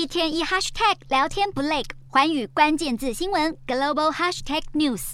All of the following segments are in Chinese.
一天一 hashtag 聊天不累，环宇关键字新闻 global hashtag news。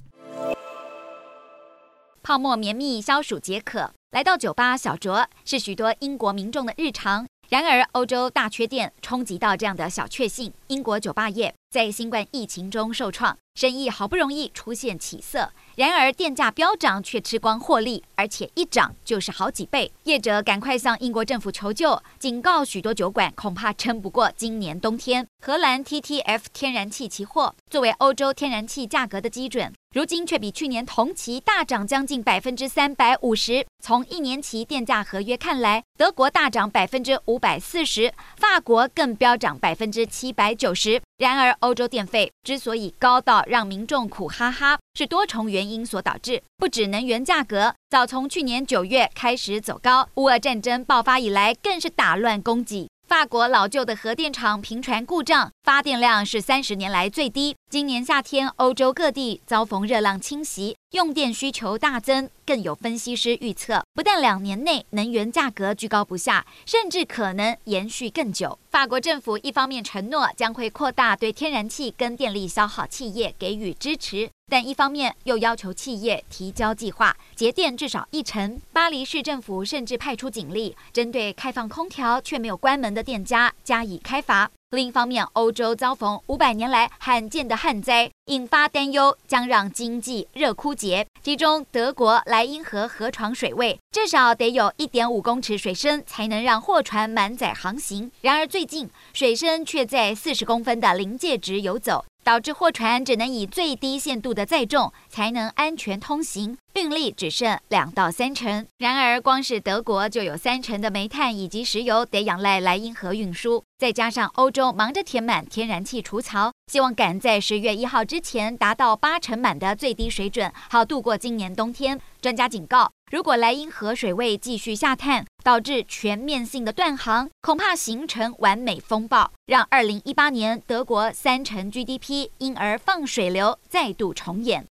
泡沫绵密，消暑解渴，来到酒吧小酌是许多英国民众的日常。然而，欧洲大缺电冲击到这样的小确幸，英国酒吧业在新冠疫情中受创，生意好不容易出现起色。然而，电价飙涨却吃光获利，而且一涨就是好几倍。业者赶快向英国政府求救，警告许多酒馆恐怕撑不过今年冬天。荷兰 TTF 天然气期货作为欧洲天然气价格的基准，如今却比去年同期大涨将近百分之三百五十。从一年期电价合约看来，德国大涨百分之五百四十，法国更飙涨百分之七百九十。然而，欧洲电费之所以高到让民众苦哈哈，是多重原因所导致。不止能源价格，早从去年九月开始走高，乌俄战争爆发以来，更是打乱供给。法国老旧的核电厂频传故障，发电量是三十年来最低。今年夏天，欧洲各地遭逢热浪侵袭，用电需求大增。更有分析师预测，不但两年内能源价格居高不下，甚至可能延续更久。法国政府一方面承诺将会扩大对天然气跟电力消耗企业给予支持。但一方面又要求企业提交计划，节电至少一成。巴黎市政府甚至派出警力，针对开放空调却没有关门的店家加以开罚。另一方面，欧洲遭逢五百年来罕见的旱灾，引发担忧，将让经济热枯竭。其中，德国莱茵河河床水位至少得有一点五公尺水深，才能让货船满载航行。然而，最近水深却在四十公分的临界值游走。导致货船只能以最低限度的载重才能安全通行，运力只剩两到三成。然而，光是德国就有三成的煤炭以及石油得仰赖莱茵河运输，再加上欧洲忙着填满天然气储槽，希望赶在十月一号之前达到八成满的最低水准，好度过今年冬天。专家警告，如果莱茵河水位继续下探，导致全面性的断航，恐怕形成完美风暴，让二零一八年德国三成 GDP 因而放水流再度重演。